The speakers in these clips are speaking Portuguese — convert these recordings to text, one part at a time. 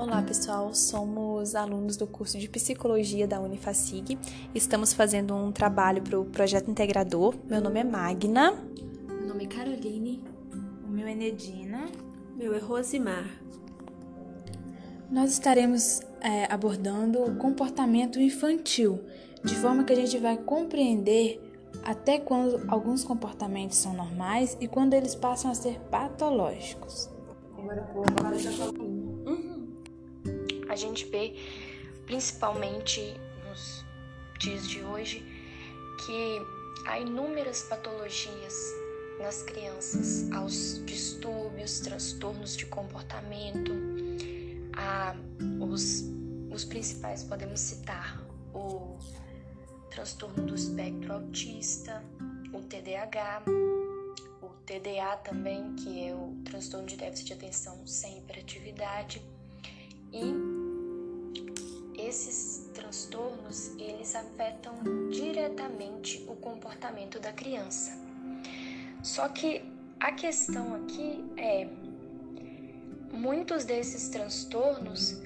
Olá pessoal, somos alunos do curso de Psicologia da Unifacig. Estamos fazendo um trabalho para o projeto integrador. Meu nome é Magna. Meu nome é Caroline. O meu é Nedina. Meu é Rosimar. Nós estaremos é, abordando o comportamento infantil, de forma que a gente vai compreender até quando alguns comportamentos são normais e quando eles passam a ser patológicos. Agora, agora já a gente vê, principalmente nos dias de hoje, que há inúmeras patologias nas crianças, aos distúrbios, transtornos de comportamento, os, os principais podemos citar o transtorno do espectro autista, o TDAH, o TDA também, que é o transtorno de déficit de atenção sem hiperatividade, e esses transtornos, eles afetam diretamente o comportamento da criança. Só que a questão aqui é muitos desses transtornos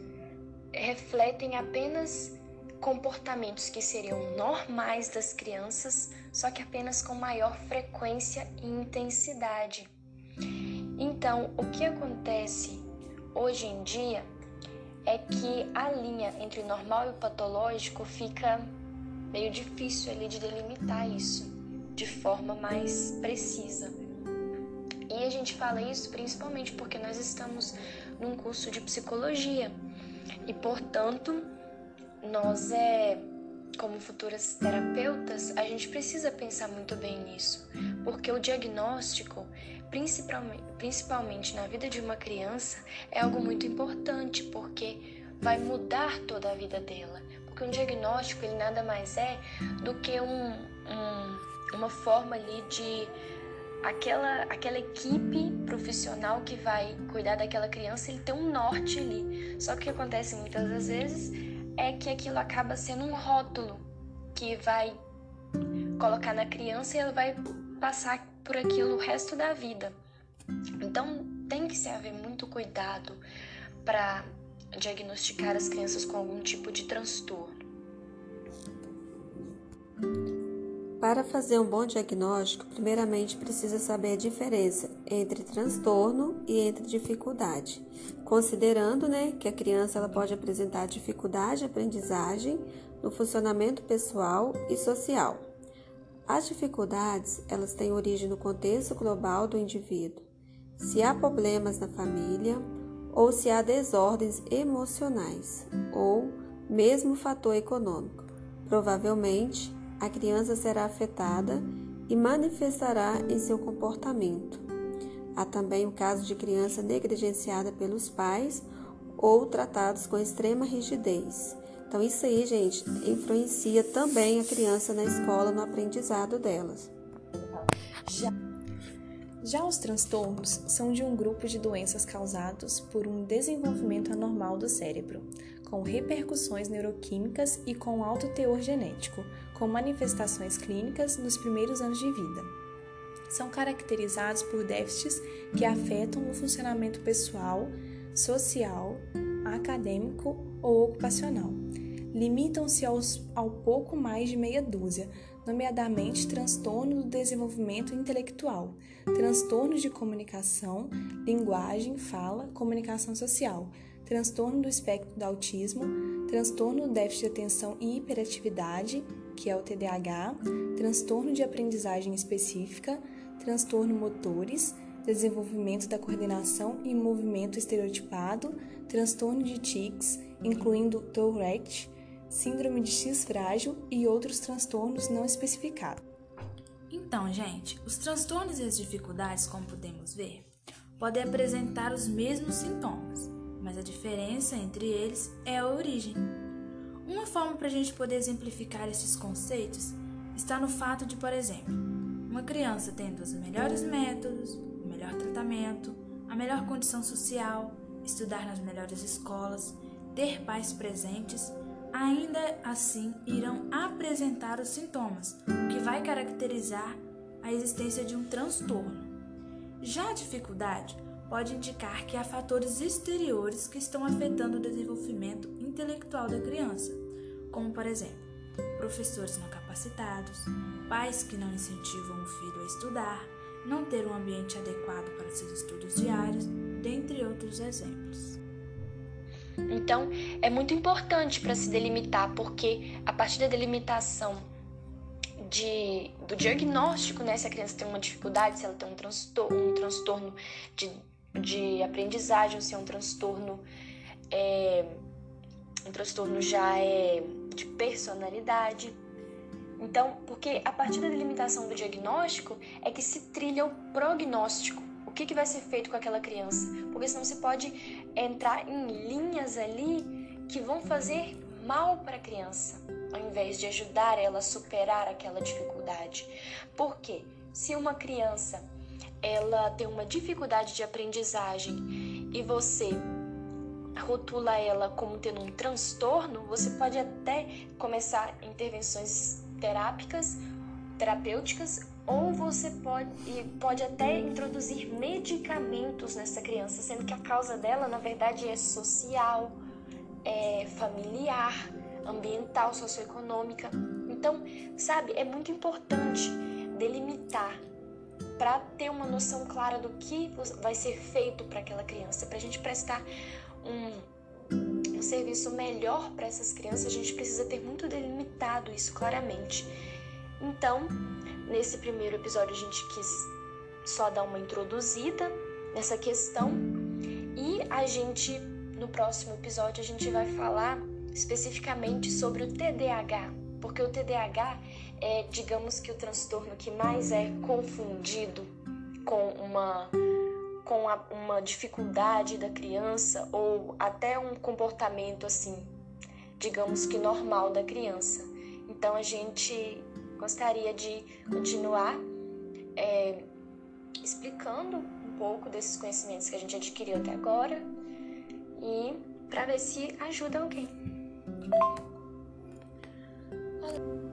refletem apenas comportamentos que seriam normais das crianças, só que apenas com maior frequência e intensidade. Então, o que acontece hoje em dia é que a linha entre normal e patológico fica meio difícil ali de delimitar isso de forma mais precisa. E a gente fala isso principalmente porque nós estamos num curso de psicologia e, portanto, nós é como futuras terapeutas, a gente precisa pensar muito bem nisso, porque o diagnóstico, principalmente, na vida de uma criança, é algo muito importante, porque vai mudar toda a vida dela. Porque um diagnóstico, ele nada mais é do que um, um, uma forma ali de aquela, aquela equipe profissional que vai cuidar daquela criança, ele tem um norte ali. Só que o que acontece muitas das vezes é que aquilo acaba sendo um rótulo que vai colocar na criança e ela vai passar por aquilo o resto da vida. Então tem que se haver muito cuidado para diagnosticar as crianças com algum tipo de transtorno. Para fazer um bom diagnóstico, primeiramente precisa saber a diferença entre transtorno e entre dificuldade, considerando né, que a criança ela pode apresentar dificuldade de aprendizagem no funcionamento pessoal e social. As dificuldades elas têm origem no contexto global do indivíduo, se há problemas na família ou se há desordens emocionais ou mesmo fator econômico. Provavelmente a criança será afetada e manifestará em seu comportamento. Há também o caso de criança negligenciada pelos pais ou tratados com extrema rigidez. Então, isso aí, gente, influencia também a criança na escola, no aprendizado delas. Já, já os transtornos são de um grupo de doenças causados por um desenvolvimento anormal do cérebro, com repercussões neuroquímicas e com alto teor genético, com manifestações clínicas nos primeiros anos de vida. São caracterizados por déficits que afetam o funcionamento pessoal, social, acadêmico ou ocupacional. Limitam-se ao pouco mais de meia dúzia, nomeadamente transtorno do desenvolvimento intelectual, transtornos de comunicação, linguagem, fala, comunicação social, transtorno do espectro do autismo, transtorno do déficit de atenção e hiperatividade, que é o TDAH, transtorno de aprendizagem específica, transtorno motores, desenvolvimento da coordenação e movimento estereotipado, transtorno de tics, incluindo Tourette, síndrome de X frágil e outros transtornos não especificados. Então, gente, os transtornos e as dificuldades, como podemos ver, podem apresentar os mesmos sintomas, mas a diferença entre eles é a origem. Uma forma para a gente poder exemplificar esses conceitos está no fato de, por exemplo, uma criança tendo os melhores métodos, o melhor tratamento, a melhor condição social, estudar nas melhores escolas, ter pais presentes, ainda assim irão apresentar os sintomas, o que vai caracterizar a existência de um transtorno. Já a dificuldade pode indicar que há fatores exteriores que estão afetando o desenvolvimento intelectual da criança, como, por exemplo, professores não capacitados, pais que não incentivam o filho a estudar, não ter um ambiente adequado para seus estudos diários, dentre outros exemplos. Então, é muito importante para se delimitar, porque a partir da delimitação de, do diagnóstico, né, se a criança tem uma dificuldade, se ela tem um transtorno, um transtorno de, de aprendizagem, se é um transtorno, é, um transtorno já é de personalidade. Então, porque a partir da delimitação do diagnóstico é que se trilha o prognóstico. O que, que vai ser feito com aquela criança? Porque senão você pode entrar em linhas ali que vão fazer mal para a criança, ao invés de ajudar ela a superar aquela dificuldade. Porque se uma criança ela tem uma dificuldade de aprendizagem e você rotula ela como tendo um transtorno, você pode até começar intervenções terápicas, terapêuticas, ou você pode, pode até introduzir medicamentos nessa criança, sendo que a causa dela, na verdade, é social, é familiar, ambiental, socioeconômica. Então, sabe, é muito importante delimitar para ter uma noção clara do que vai ser feito para aquela criança, para a gente prestar um, um serviço melhor para essas crianças, a gente precisa ter muito delimitado isso claramente. Então, nesse primeiro episódio, a gente quis só dar uma introduzida nessa questão e a gente, no próximo episódio, a gente vai falar especificamente sobre o TDAH, porque o TDAH é, digamos que o transtorno que mais é confundido com uma com a, uma dificuldade da criança ou até um comportamento assim, digamos que normal da criança. Então a gente gostaria de continuar é, explicando um pouco desses conhecimentos que a gente adquiriu até agora e para ver se ajuda alguém. Olá.